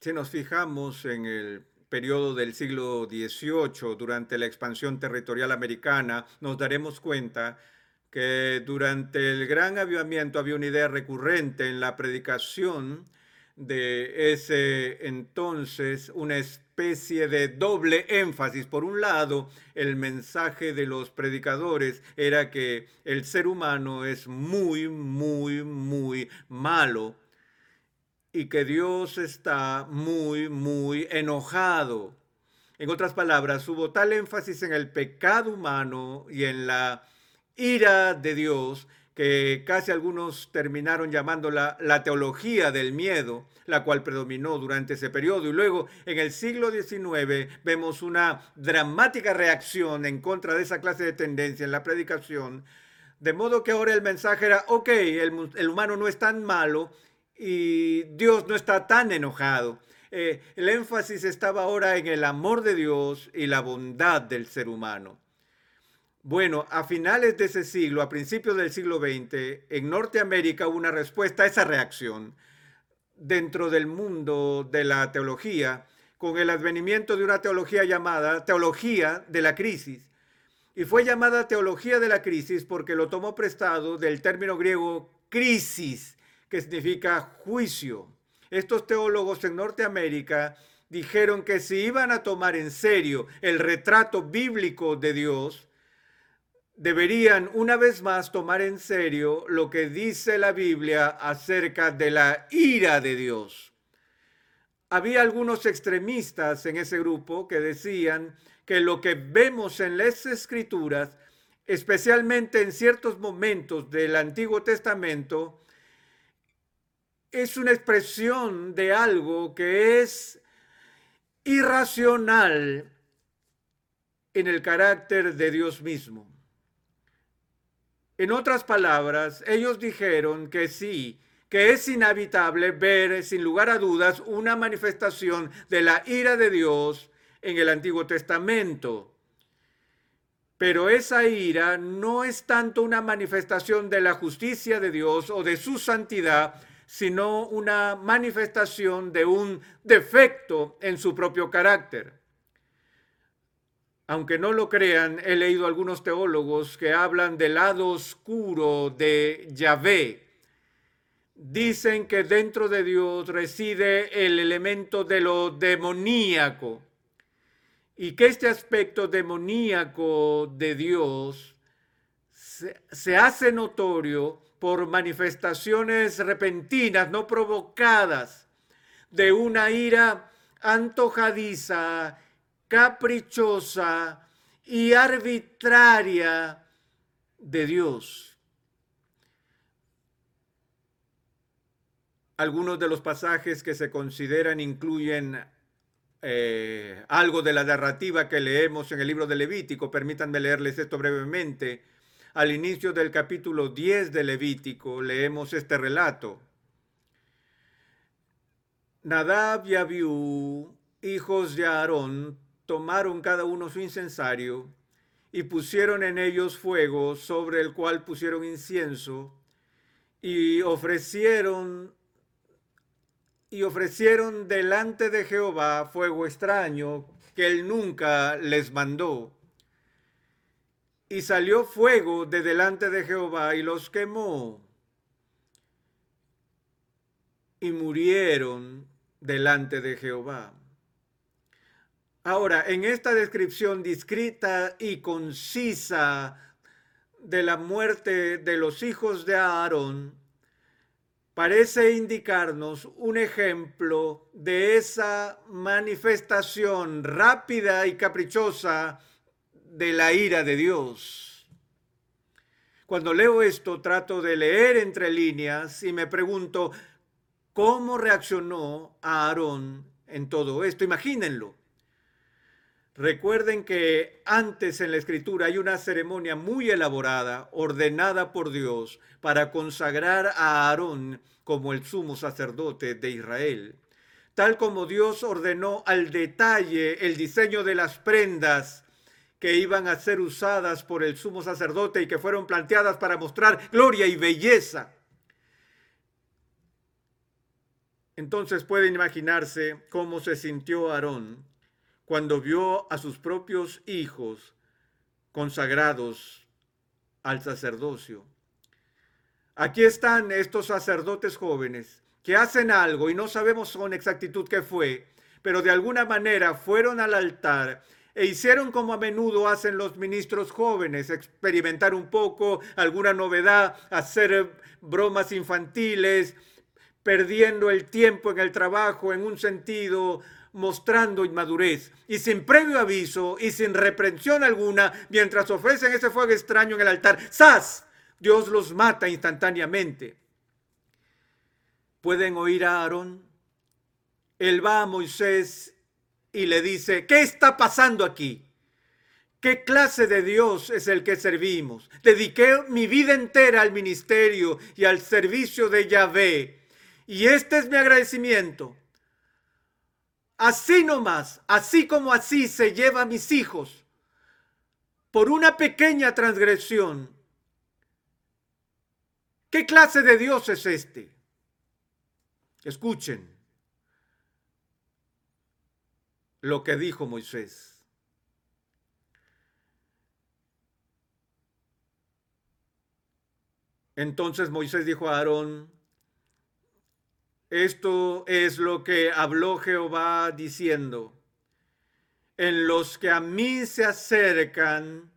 Si nos fijamos en el periodo del siglo XVIII, durante la expansión territorial americana, nos daremos cuenta que durante el gran avivamiento había una idea recurrente en la predicación de ese entonces, una especie de doble énfasis. Por un lado, el mensaje de los predicadores era que el ser humano es muy, muy, muy malo y que Dios está muy, muy enojado. En otras palabras, hubo tal énfasis en el pecado humano y en la ira de Dios que casi algunos terminaron llamándola la teología del miedo, la cual predominó durante ese periodo. Y luego, en el siglo XIX, vemos una dramática reacción en contra de esa clase de tendencia en la predicación, de modo que ahora el mensaje era, ok, el, el humano no es tan malo y Dios no está tan enojado. Eh, el énfasis estaba ahora en el amor de Dios y la bondad del ser humano. Bueno, a finales de ese siglo, a principios del siglo XX, en Norteamérica hubo una respuesta a esa reacción dentro del mundo de la teología, con el advenimiento de una teología llamada teología de la crisis. Y fue llamada teología de la crisis porque lo tomó prestado del término griego crisis, que significa juicio. Estos teólogos en Norteamérica dijeron que si iban a tomar en serio el retrato bíblico de Dios, deberían una vez más tomar en serio lo que dice la Biblia acerca de la ira de Dios. Había algunos extremistas en ese grupo que decían que lo que vemos en las escrituras, especialmente en ciertos momentos del Antiguo Testamento, es una expresión de algo que es irracional en el carácter de Dios mismo. En otras palabras, ellos dijeron que sí, que es inhabitable ver sin lugar a dudas una manifestación de la ira de Dios en el Antiguo Testamento. Pero esa ira no es tanto una manifestación de la justicia de Dios o de su santidad, sino una manifestación de un defecto en su propio carácter. Aunque no lo crean, he leído algunos teólogos que hablan del lado oscuro de Yahvé. Dicen que dentro de Dios reside el elemento de lo demoníaco y que este aspecto demoníaco de Dios se, se hace notorio por manifestaciones repentinas, no provocadas, de una ira antojadiza, caprichosa y arbitraria de Dios. Algunos de los pasajes que se consideran incluyen eh, algo de la narrativa que leemos en el libro de Levítico. Permítanme leerles esto brevemente. Al inicio del capítulo 10 de Levítico leemos este relato. Nadab y Abiú, hijos de Aarón, tomaron cada uno su incensario y pusieron en ellos fuego sobre el cual pusieron incienso y ofrecieron y ofrecieron delante de Jehová fuego extraño que él nunca les mandó. Y salió fuego de delante de Jehová y los quemó. Y murieron delante de Jehová. Ahora, en esta descripción discreta y concisa de la muerte de los hijos de Aarón, parece indicarnos un ejemplo de esa manifestación rápida y caprichosa de la ira de Dios. Cuando leo esto, trato de leer entre líneas y me pregunto, ¿cómo reaccionó Aarón en todo esto? Imagínenlo. Recuerden que antes en la escritura hay una ceremonia muy elaborada, ordenada por Dios, para consagrar a Aarón como el sumo sacerdote de Israel. Tal como Dios ordenó al detalle el diseño de las prendas que iban a ser usadas por el sumo sacerdote y que fueron planteadas para mostrar gloria y belleza. Entonces pueden imaginarse cómo se sintió Aarón cuando vio a sus propios hijos consagrados al sacerdocio. Aquí están estos sacerdotes jóvenes que hacen algo y no sabemos con exactitud qué fue, pero de alguna manera fueron al altar e hicieron como a menudo hacen los ministros jóvenes, experimentar un poco alguna novedad, hacer bromas infantiles, perdiendo el tiempo en el trabajo en un sentido mostrando inmadurez y sin previo aviso y sin reprensión alguna, mientras ofrecen ese fuego extraño en el altar, ¡zas! Dios los mata instantáneamente. Pueden oír a Aarón. Él va a Moisés y le dice, ¿qué está pasando aquí? ¿Qué clase de Dios es el que servimos? Dediqué mi vida entera al ministerio y al servicio de Yahvé. Y este es mi agradecimiento. Así nomás, así como así se lleva a mis hijos por una pequeña transgresión. ¿Qué clase de Dios es este? Escuchen lo que dijo Moisés. Entonces Moisés dijo a Aarón, esto es lo que habló Jehová diciendo, en los que a mí se acercan,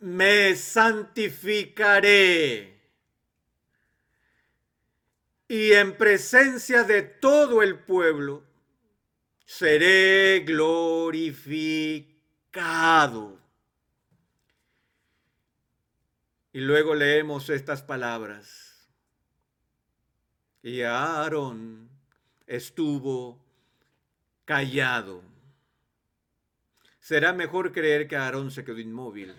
me santificaré. Y en presencia de todo el pueblo, seré glorificado. Y luego leemos estas palabras y Aarón estuvo callado. Será mejor creer que Aarón se quedó inmóvil.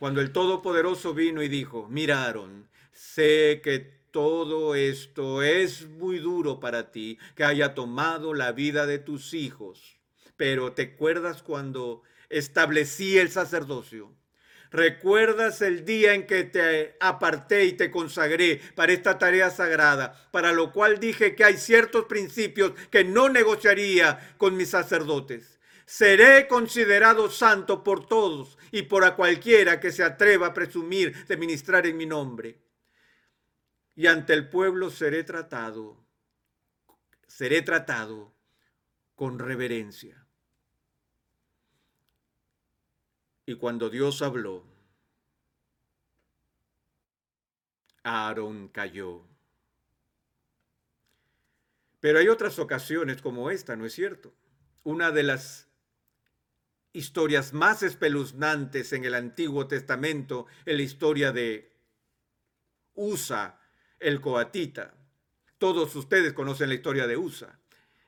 Cuando el Todopoderoso vino y dijo, mira Aarón, sé que todo esto es muy duro para ti, que haya tomado la vida de tus hijos, pero ¿te acuerdas cuando establecí el sacerdocio? ¿Recuerdas el día en que te aparté y te consagré para esta tarea sagrada, para lo cual dije que hay ciertos principios que no negociaría con mis sacerdotes? Seré considerado santo por todos y por a cualquiera que se atreva a presumir de ministrar en mi nombre. Y ante el pueblo seré tratado, seré tratado con reverencia. Y cuando Dios habló, Aarón cayó. Pero hay otras ocasiones como esta, ¿no es cierto? Una de las historias más espeluznantes en el Antiguo Testamento es la historia de Usa, el coatita. Todos ustedes conocen la historia de Usa.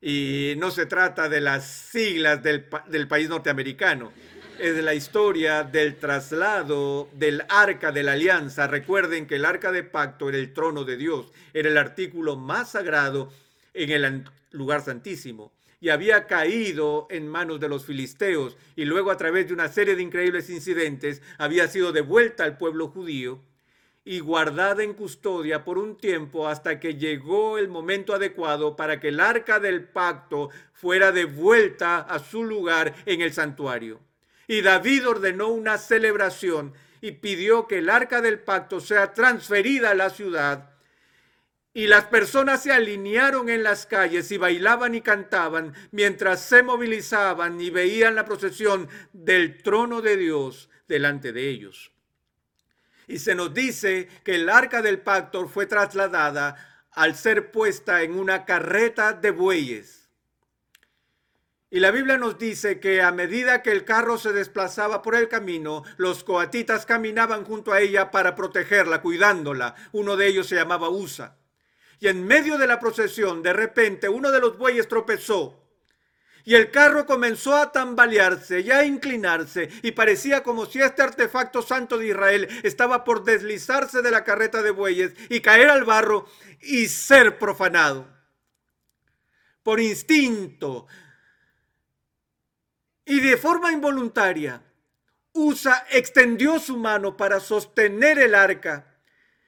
Y no se trata de las siglas del, del país norteamericano es la historia del traslado del arca de la alianza. Recuerden que el arca de pacto era el trono de Dios, era el artículo más sagrado en el lugar santísimo y había caído en manos de los filisteos y luego a través de una serie de increíbles incidentes había sido devuelta al pueblo judío y guardada en custodia por un tiempo hasta que llegó el momento adecuado para que el arca del pacto fuera devuelta a su lugar en el santuario. Y David ordenó una celebración y pidió que el arca del pacto sea transferida a la ciudad. Y las personas se alinearon en las calles y bailaban y cantaban mientras se movilizaban y veían la procesión del trono de Dios delante de ellos. Y se nos dice que el arca del pacto fue trasladada al ser puesta en una carreta de bueyes y la Biblia nos dice que a medida que el carro se desplazaba por el camino, los coatitas caminaban junto a ella para protegerla, cuidándola. Uno de ellos se llamaba Usa. Y en medio de la procesión, de repente, uno de los bueyes tropezó. Y el carro comenzó a tambalearse y a inclinarse y parecía como si este artefacto santo de Israel estaba por deslizarse de la carreta de bueyes y caer al barro y ser profanado. Por instinto, y de forma involuntaria, Usa extendió su mano para sostener el arca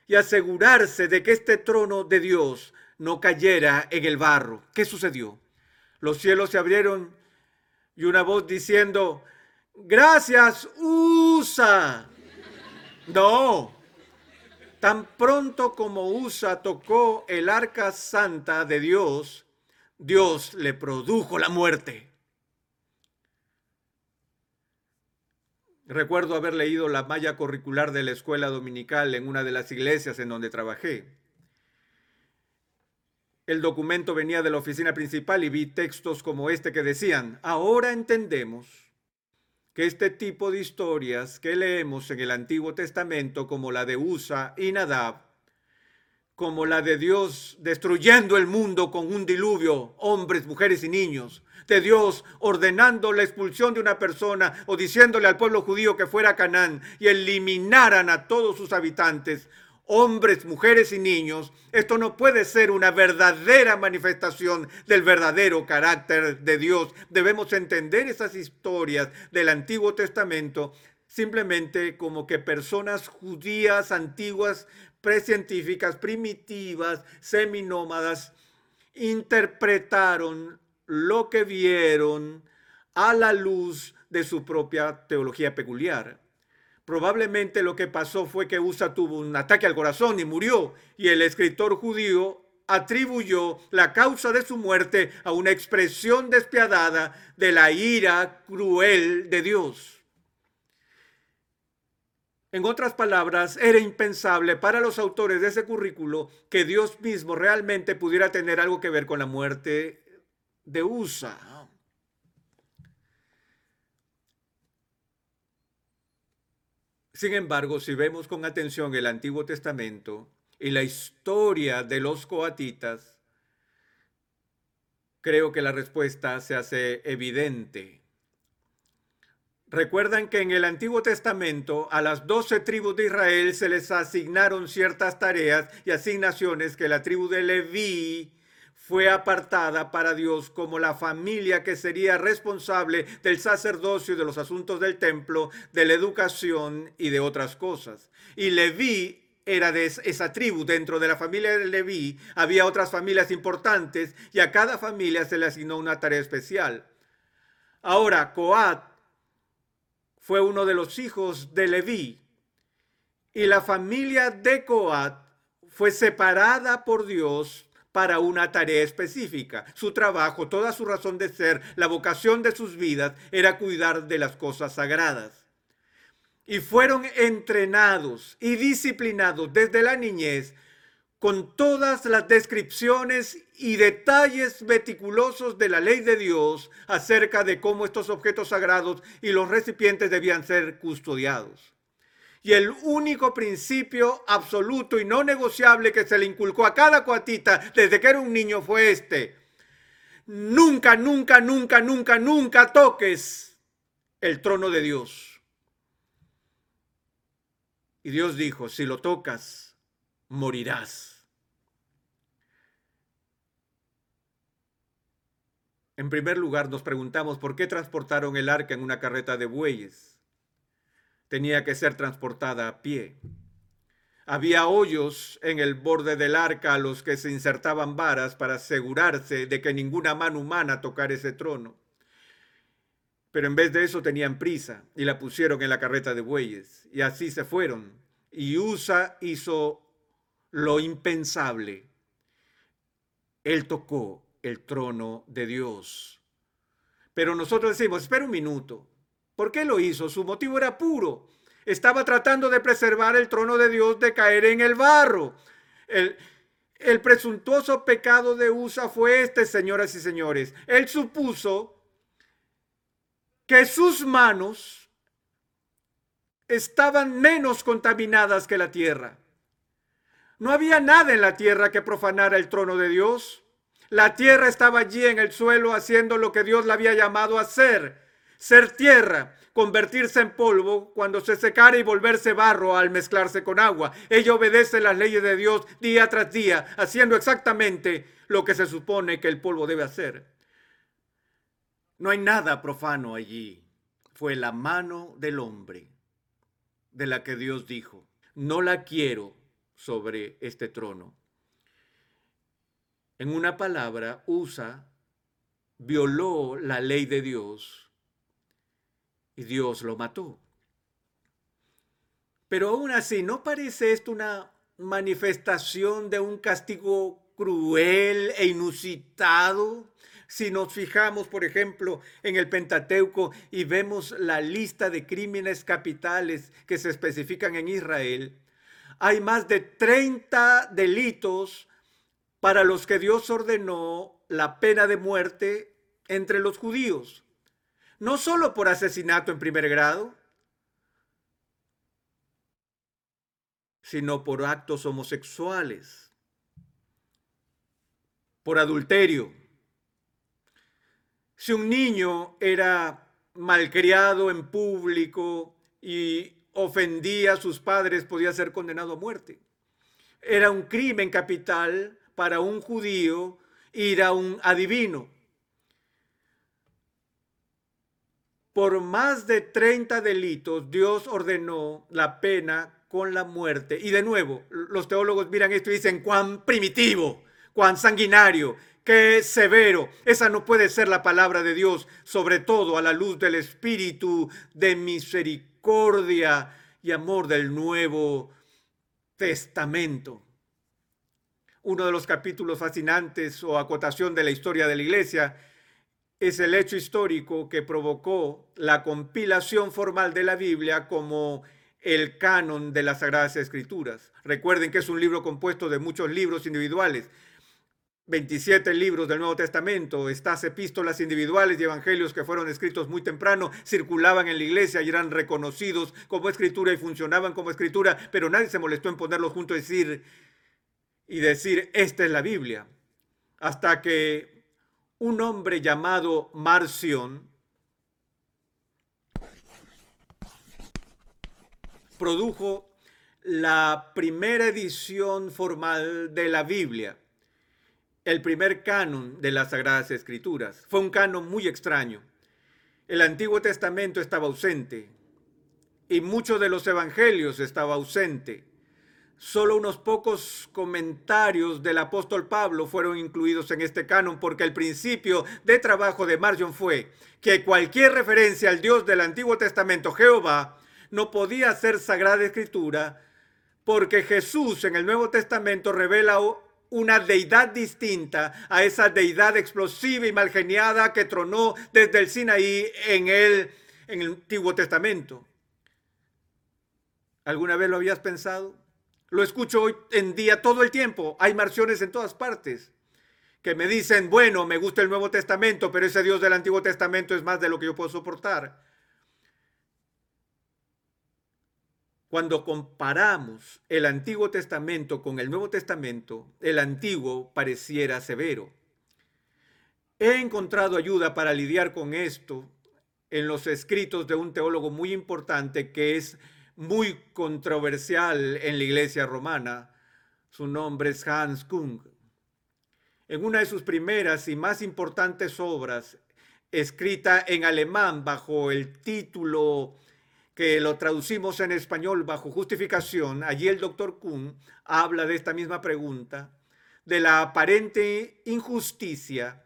y asegurarse de que este trono de Dios no cayera en el barro. ¿Qué sucedió? Los cielos se abrieron y una voz diciendo, gracias, Usa. No, tan pronto como Usa tocó el arca santa de Dios, Dios le produjo la muerte. Recuerdo haber leído la malla curricular de la escuela dominical en una de las iglesias en donde trabajé. El documento venía de la oficina principal y vi textos como este que decían, ahora entendemos que este tipo de historias que leemos en el Antiguo Testamento, como la de Usa y Nadab, como la de Dios destruyendo el mundo con un diluvio, hombres, mujeres y niños, de Dios ordenando la expulsión de una persona o diciéndole al pueblo judío que fuera a Canaán y eliminaran a todos sus habitantes, hombres, mujeres y niños, esto no puede ser una verdadera manifestación del verdadero carácter de Dios. Debemos entender esas historias del Antiguo Testamento simplemente como que personas judías antiguas, precientíficas, primitivas, seminómadas, interpretaron lo que vieron a la luz de su propia teología peculiar. Probablemente lo que pasó fue que Usa tuvo un ataque al corazón y murió, y el escritor judío atribuyó la causa de su muerte a una expresión despiadada de la ira cruel de Dios. En otras palabras, era impensable para los autores de ese currículo que Dios mismo realmente pudiera tener algo que ver con la muerte de USA. Sin embargo, si vemos con atención el Antiguo Testamento y la historia de los coatitas, creo que la respuesta se hace evidente. Recuerdan que en el Antiguo Testamento a las doce tribus de Israel se les asignaron ciertas tareas y asignaciones que la tribu de Leví fue apartada para Dios como la familia que sería responsable del sacerdocio y de los asuntos del templo, de la educación y de otras cosas. Y Leví era de esa tribu. Dentro de la familia de Leví había otras familias importantes y a cada familia se le asignó una tarea especial. Ahora, Coat fue uno de los hijos de Leví y la familia de Coat fue separada por Dios para una tarea específica. Su trabajo, toda su razón de ser, la vocación de sus vidas era cuidar de las cosas sagradas. Y fueron entrenados y disciplinados desde la niñez con todas las descripciones y detalles meticulosos de la ley de Dios acerca de cómo estos objetos sagrados y los recipientes debían ser custodiados. Y el único principio absoluto y no negociable que se le inculcó a cada cuatita desde que era un niño fue este. Nunca, nunca, nunca, nunca, nunca toques el trono de Dios. Y Dios dijo, si lo tocas, morirás. En primer lugar, nos preguntamos por qué transportaron el arca en una carreta de bueyes tenía que ser transportada a pie. Había hoyos en el borde del arca a los que se insertaban varas para asegurarse de que ninguna mano humana tocara ese trono. Pero en vez de eso tenían prisa y la pusieron en la carreta de bueyes. Y así se fueron. Y Usa hizo lo impensable. Él tocó el trono de Dios. Pero nosotros decimos, espera un minuto. ¿Por qué lo hizo? Su motivo era puro. Estaba tratando de preservar el trono de Dios de caer en el barro. El, presuntuoso pecado de Usa fue este, señoras y señores. Él supuso que sus manos estaban menos contaminadas que la tierra. No había nada en la tierra que profanara el trono de Dios. La tierra estaba allí en el suelo haciendo lo que Dios la había llamado a hacer ser tierra, convertirse en polvo cuando se secara y volverse barro al mezclarse con agua. Ella obedece las leyes de Dios día tras día, haciendo exactamente lo que se supone que el polvo debe hacer. No hay nada profano allí. Fue la mano del hombre de la que Dios dijo, no la quiero sobre este trono. En una palabra, Usa violó la ley de Dios y Dios lo mató. Pero aún así, ¿no parece esto una manifestación de un castigo cruel e inusitado? Si nos fijamos, por ejemplo, en el Pentateuco y vemos la lista de crímenes capitales que se especifican en Israel, hay más de 30 delitos para los que Dios ordenó la pena de muerte entre los judíos. No solo por asesinato en primer grado, sino por actos homosexuales, por adulterio. Si un niño era malcriado en público y ofendía a sus padres, podía ser condenado a muerte. Era un crimen capital para un judío ir a un adivino. Por más de 30 delitos, Dios ordenó la pena con la muerte. Y de nuevo, los teólogos miran esto y dicen, cuán primitivo, cuán sanguinario, qué severo. Esa no puede ser la palabra de Dios, sobre todo a la luz del Espíritu de misericordia y amor del Nuevo Testamento. Uno de los capítulos fascinantes o acotación de la historia de la iglesia es el hecho histórico que provocó la compilación formal de la Biblia como el canon de las Sagradas Escrituras. Recuerden que es un libro compuesto de muchos libros individuales. 27 libros del Nuevo Testamento, estas epístolas individuales y evangelios que fueron escritos muy temprano, circulaban en la iglesia y eran reconocidos como escritura y funcionaban como escritura, pero nadie se molestó en ponerlos juntos y decir, y decir, esta es la Biblia. Hasta que un hombre llamado Marción, produjo la primera edición formal de la Biblia, el primer canon de las Sagradas Escrituras. Fue un canon muy extraño. El Antiguo Testamento estaba ausente y muchos de los evangelios estaba ausente. Solo unos pocos comentarios del apóstol Pablo fueron incluidos en este canon porque el principio de trabajo de Marjon fue que cualquier referencia al Dios del Antiguo Testamento, Jehová, no podía ser sagrada escritura porque Jesús en el Nuevo Testamento revela una deidad distinta a esa deidad explosiva y malgeniada que tronó desde el Sinaí en el, en el Antiguo Testamento. ¿Alguna vez lo habías pensado? Lo escucho hoy en día todo el tiempo. Hay marciones en todas partes que me dicen, bueno, me gusta el Nuevo Testamento, pero ese Dios del Antiguo Testamento es más de lo que yo puedo soportar. Cuando comparamos el Antiguo Testamento con el Nuevo Testamento, el Antiguo pareciera severo. He encontrado ayuda para lidiar con esto en los escritos de un teólogo muy importante que es muy controversial en la iglesia romana. Su nombre es Hans Kung. En una de sus primeras y más importantes obras, escrita en alemán bajo el título que lo traducimos en español bajo justificación, allí el doctor Kuhn habla de esta misma pregunta, de la aparente injusticia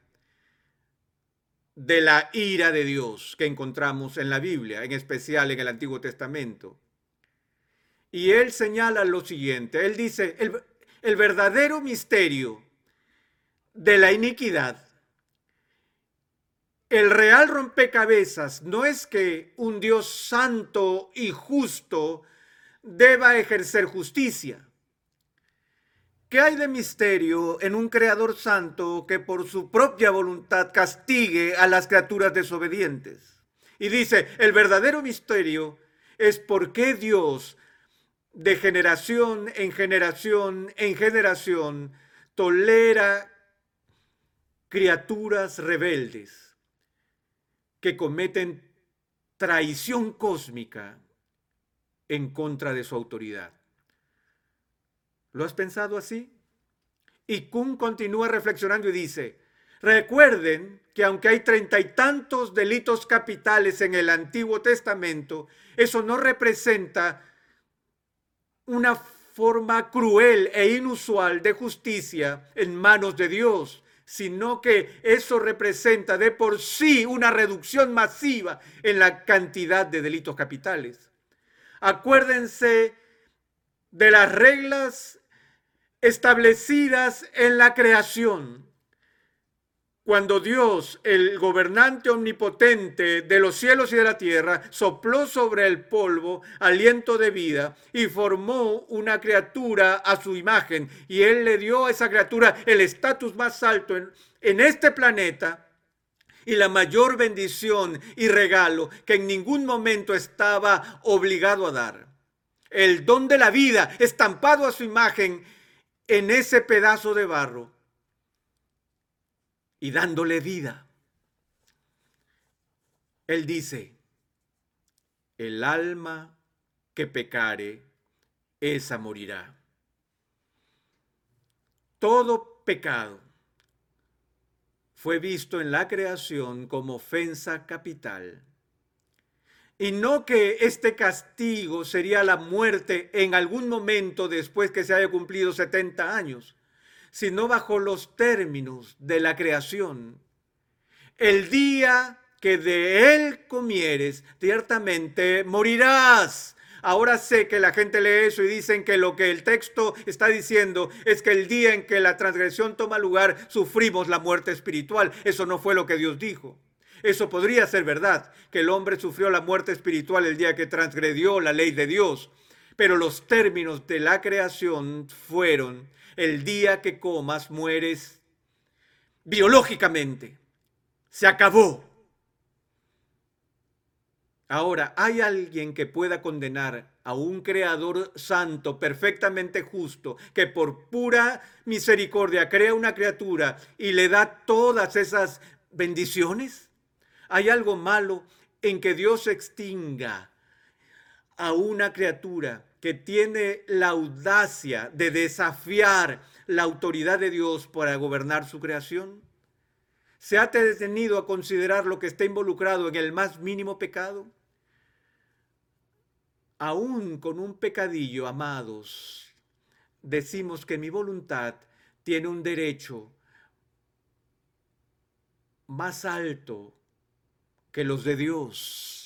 de la ira de Dios que encontramos en la Biblia, en especial en el Antiguo Testamento. Y él señala lo siguiente, él dice, el, verdadero misterio de la iniquidad el real rompecabezas no es que un Dios santo y justo deba ejercer justicia. ¿Qué hay de misterio en un creador santo que por su propia voluntad castigue a las criaturas desobedientes? Y dice, el verdadero misterio es por qué Dios de generación en generación en generación tolera criaturas rebeldes que cometen traición cósmica en contra de su autoridad. ¿Lo has pensado así? Y Kuhn continúa reflexionando y dice, recuerden que aunque hay treinta y tantos delitos capitales en el Antiguo Testamento, eso no representa una forma cruel e inusual de justicia en manos de Dios, sino que eso representa de por sí una reducción masiva en la cantidad de delitos capitales. Acuérdense de las reglas establecidas en la creación cuando Dios, el gobernante omnipotente de los cielos y de la tierra, sopló sobre el polvo aliento de vida y formó una criatura a su imagen, y Él le dio a esa criatura el estatus más alto en, en este planeta y la mayor bendición y regalo que en ningún momento estaba obligado a dar. El don de la vida estampado a su imagen en ese pedazo de barro y dándole vida. Él dice, el alma que pecare, esa morirá. Todo pecado fue visto en la creación como ofensa capital. Y no que este castigo sería la muerte en algún momento después que se haya cumplido 70 años sino bajo los términos de la creación. El día que de él comieres, ciertamente morirás. Ahora sé que la gente lee eso y dicen que lo que el texto está diciendo es que el día en que la transgresión toma lugar, sufrimos la muerte espiritual. Eso no fue lo que Dios dijo. Eso podría ser verdad, que el hombre sufrió la muerte espiritual el día que transgredió la ley de Dios. Pero los términos de la creación fueron el día que comas mueres biológicamente. Se acabó. Ahora, ¿hay alguien que pueda condenar a un creador santo, perfectamente justo, que por pura misericordia crea una criatura y le da todas esas bendiciones? ¿Hay algo malo en que Dios extinga a una criatura que tiene la audacia de desafiar la autoridad de Dios para gobernar su creación? ¿Se ha detenido a considerar lo que está involucrado en el más mínimo pecado? Aún con un pecadillo, amados, decimos que mi voluntad tiene un derecho más alto que los de Dios.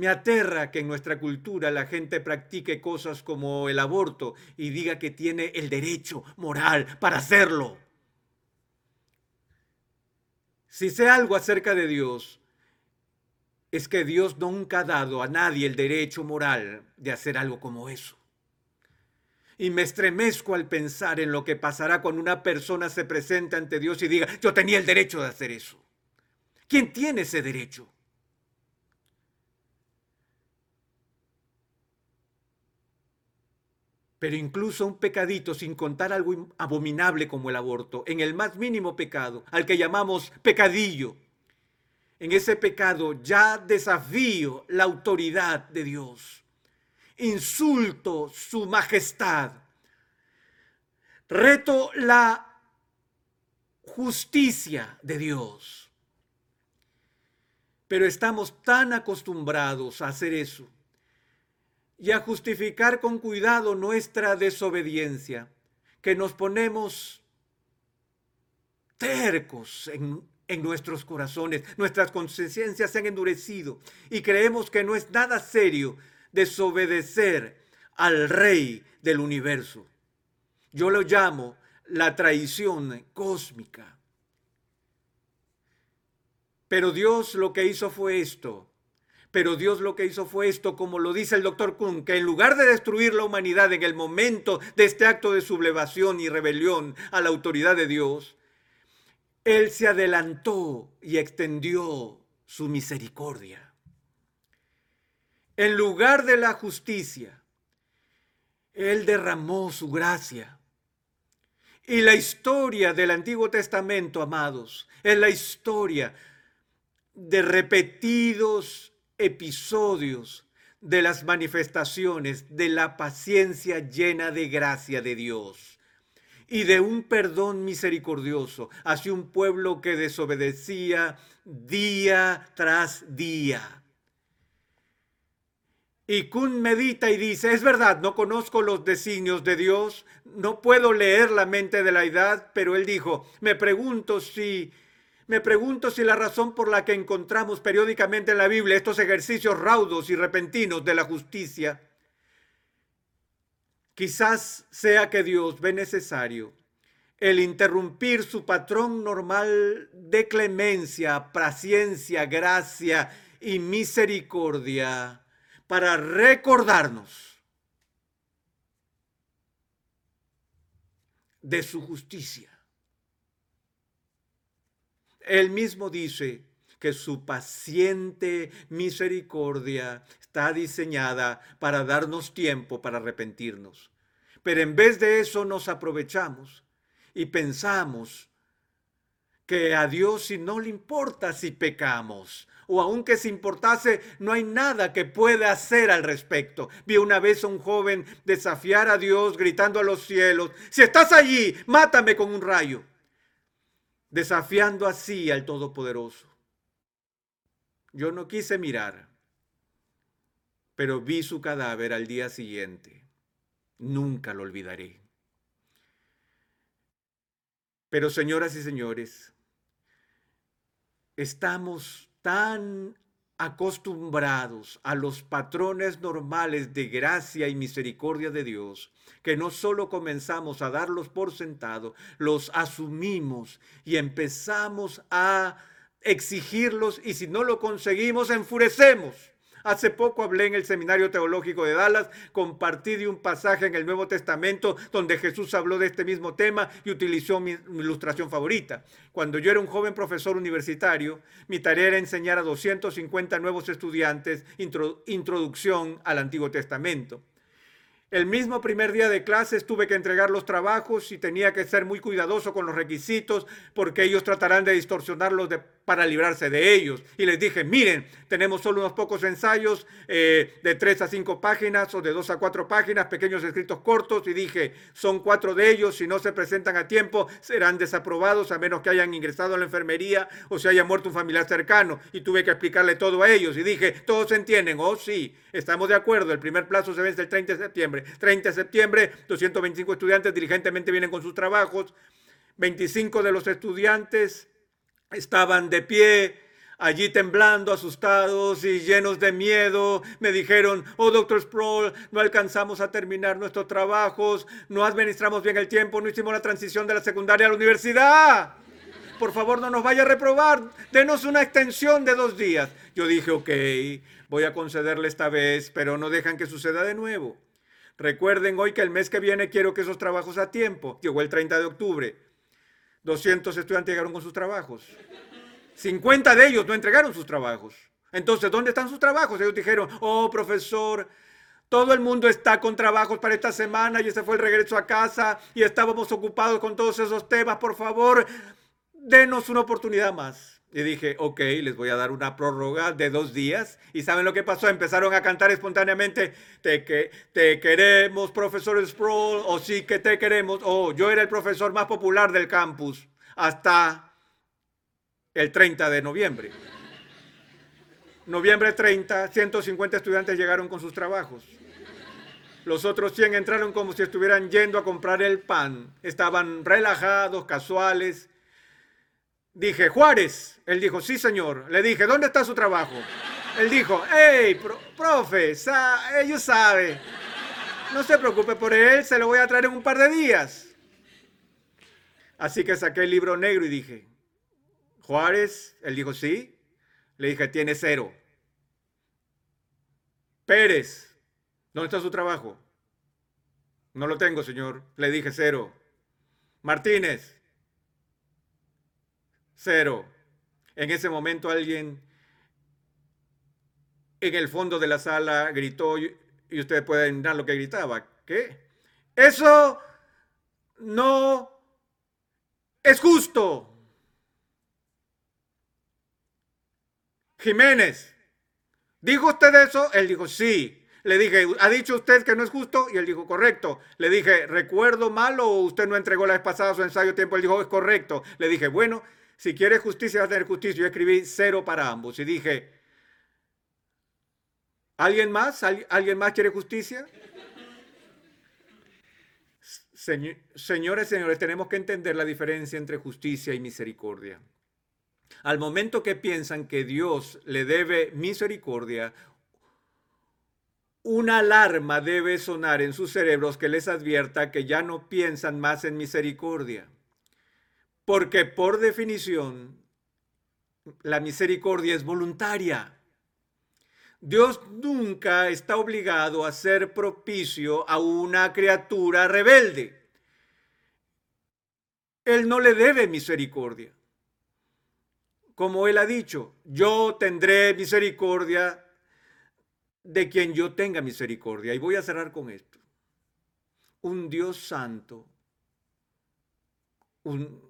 Me aterra que en nuestra cultura la gente practique cosas como el aborto y diga que tiene el derecho moral para hacerlo. Si sé algo acerca de Dios, es que Dios nunca ha dado a nadie el derecho moral de hacer algo como eso. Y me estremezco al pensar en lo que pasará cuando una persona se presente ante Dios y diga, yo tenía el derecho de hacer eso. ¿Quién tiene ese derecho? Pero incluso un pecadito, sin contar algo abominable como el aborto, en el más mínimo pecado, al que llamamos pecadillo, en ese pecado ya desafío la autoridad de Dios, insulto su majestad, reto la justicia de Dios. Pero estamos tan acostumbrados a hacer eso y a justificar con cuidado nuestra desobediencia, que nos ponemos tercos en, en, nuestros corazones, nuestras conciencias se han endurecido y creemos que no es nada serio desobedecer al Rey del universo. Yo lo llamo la traición cósmica. Pero Dios lo que hizo fue esto, pero Dios lo que hizo fue esto, como lo dice el doctor Kuhn, que en lugar de destruir la humanidad en el momento de este acto de sublevación y rebelión a la autoridad de Dios, Él se adelantó y extendió su misericordia. En lugar de la justicia, Él derramó su gracia. Y la historia del Antiguo Testamento, amados, es la historia de repetidos episodios de las manifestaciones de la paciencia llena de gracia de Dios y de un perdón misericordioso hacia un pueblo que desobedecía día tras día. Y Kun medita y dice, es verdad, no conozco los designios de Dios, no puedo leer la mente de la edad, pero él dijo, me pregunto si me pregunto si la razón por la que encontramos periódicamente en la Biblia estos ejercicios raudos y repentinos de la justicia, quizás sea que Dios ve necesario el interrumpir su patrón normal de clemencia, paciencia, gracia y misericordia para recordarnos de su justicia. Él mismo dice que su paciente misericordia está diseñada para darnos tiempo para arrepentirnos. Pero en vez de eso nos aprovechamos y pensamos que a Dios si no le importa si pecamos, o aunque si importase, no hay nada que pueda hacer al respecto. Vi una vez a un joven desafiar a Dios gritando a los cielos, si estás allí, mátame con un rayo desafiando así al Todopoderoso. Yo no quise mirar, pero vi su cadáver al día siguiente. Nunca lo olvidaré. Pero señoras y señores, estamos tan acostumbrados a los patrones normales de gracia y misericordia de Dios, que no solo comenzamos a darlos por sentado, los asumimos y empezamos a exigirlos y si no lo conseguimos, enfurecemos. Hace poco hablé en el Seminario Teológico de Dallas, compartí de un pasaje en el Nuevo Testamento donde Jesús habló de este mismo tema y utilizó mi, ilustración favorita. Cuando yo era un joven profesor universitario, mi tarea era enseñar a 250 nuevos estudiantes introducción al Antiguo Testamento. El mismo primer día de clases tuve que entregar los trabajos y tenía que ser muy cuidadoso con los requisitos porque ellos tratarán de distorsionarlos para librarse de ellos. Y les dije, miren, tenemos solo unos pocos ensayos eh, de tres a cinco páginas o de dos a cuatro páginas, pequeños escritos cortos. Y dije, son cuatro de ellos, si no se presentan a tiempo, serán desaprobados a menos que hayan ingresado a la enfermería o se haya muerto un familiar cercano. Y tuve que explicarle todo a ellos. Y dije, todos entienden, oh sí, estamos de acuerdo, el primer plazo se vence el 30 de septiembre. 30 de septiembre, 225 estudiantes diligentemente vienen con sus trabajos. 25 de los estudiantes estaban de pie, allí temblando, asustados y llenos de miedo. Me dijeron, oh doctor Sproul, no alcanzamos a terminar nuestros trabajos, no administramos bien el tiempo, no hicimos la transición de la secundaria a la universidad. Por favor, no nos vaya a reprobar, denos una extensión de dos días. Yo dije, ok, voy a concederle esta vez, pero no dejan que suceda de nuevo. Recuerden hoy que el mes que viene quiero que esos trabajos a tiempo. Llegó el 30 de octubre. 200 estudiantes llegaron con sus trabajos. 50 de ellos no entregaron sus trabajos. Entonces, ¿dónde están sus trabajos? Ellos dijeron, oh, profesor, todo el mundo está con trabajos para esta semana y ese fue el regreso a casa y estábamos ocupados con todos esos temas. Por favor, denos una oportunidad más. Y dije, ok, les voy a dar una prórroga de dos días. ¿Y saben lo que pasó? Empezaron a cantar espontáneamente, te, que, te queremos, profesor Sproul, o sí que te queremos. Oh, yo era el profesor más popular del campus hasta el 30 de noviembre. Noviembre 30, 150 estudiantes llegaron con sus trabajos. Los otros 100 entraron como si estuvieran yendo a comprar el pan. Estaban relajados, casuales Dije, Juárez. Él dijo, sí, señor. Le dije, ¿dónde está su trabajo? Él dijo, hey, profe, ellos sabe. No se preocupe por él, se lo voy a traer en un par de días. Así que saqué el libro negro y dije, Juárez, él dijo, sí. Le dije, tiene cero. Pérez, ¿dónde está su trabajo? No lo tengo, señor. Le dije cero. Martínez, Cero. En ese momento alguien en el fondo de la sala gritó y ustedes pueden dar lo que gritaba. ¿Qué? Eso no es justo. Jiménez, ¿dijo usted eso? Él dijo, sí. Le dije, ¿ha dicho usted que no es justo? Y él dijo, correcto. Le dije, ¿recuerdo mal o usted no entregó la vez pasada su ensayo tiempo? Él dijo, es correcto. Le dije, bueno, si quieres justicia, vas a tener justicia. Yo escribí cero para ambos y dije, ¿Alguien más? ¿Alguien más quiere justicia? señores, señores, tenemos que entender la diferencia entre justicia y misericordia. Al momento que piensan que Dios le debe misericordia, una alarma debe sonar en sus cerebros que les advierta que ya no piensan más en misericordia. Porque por definición, la misericordia es voluntaria. Dios nunca está obligado a ser propicio a una criatura rebelde. Él no le debe misericordia. Como él ha dicho, yo tendré misericordia de quien yo tenga misericordia. Y voy a cerrar con esto. Un Dios santo, un,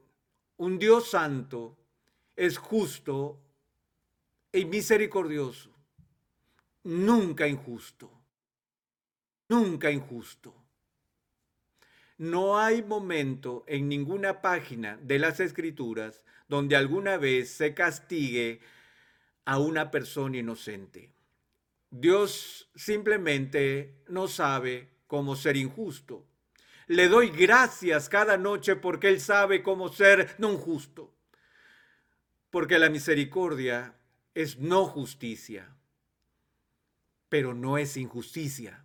un Dios santo es justo y misericordioso nunca injusto, nunca injusto. No hay momento en ninguna página de las escrituras donde alguna vez se castigue a una persona inocente. Dios simplemente no sabe cómo ser injusto. Le doy gracias cada noche porque Él sabe cómo ser no justo. Porque la misericordia es no justicia pero no es injusticia.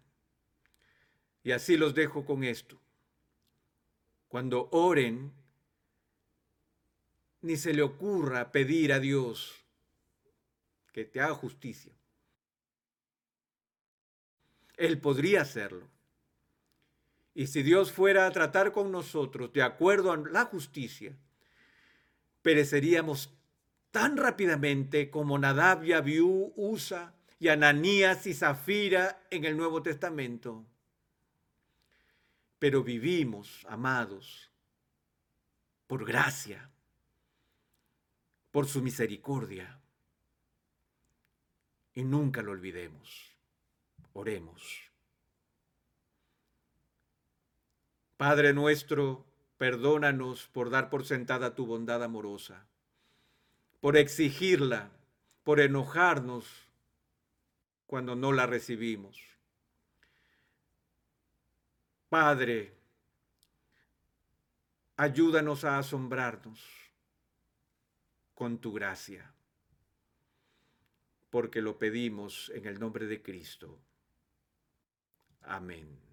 Y así los dejo con esto. Cuando oren, ni se le ocurra pedir a Dios que te haga justicia. Él podría hacerlo. Y si Dios fuera a tratar con nosotros de acuerdo a la justicia, pereceríamos tan rápidamente como Nadab y Abiú usa y Ananías y Zafira en el Nuevo Testamento. Pero vivimos, amados, por gracia, por su misericordia. Y nunca lo olvidemos. Oremos. Padre nuestro, perdónanos por dar por sentada tu bondad amorosa, por exigirla, por enojarnos cuando no la recibimos. Padre, ayúdanos a asombrarnos con tu gracia, porque lo pedimos en el nombre de Cristo. Amén.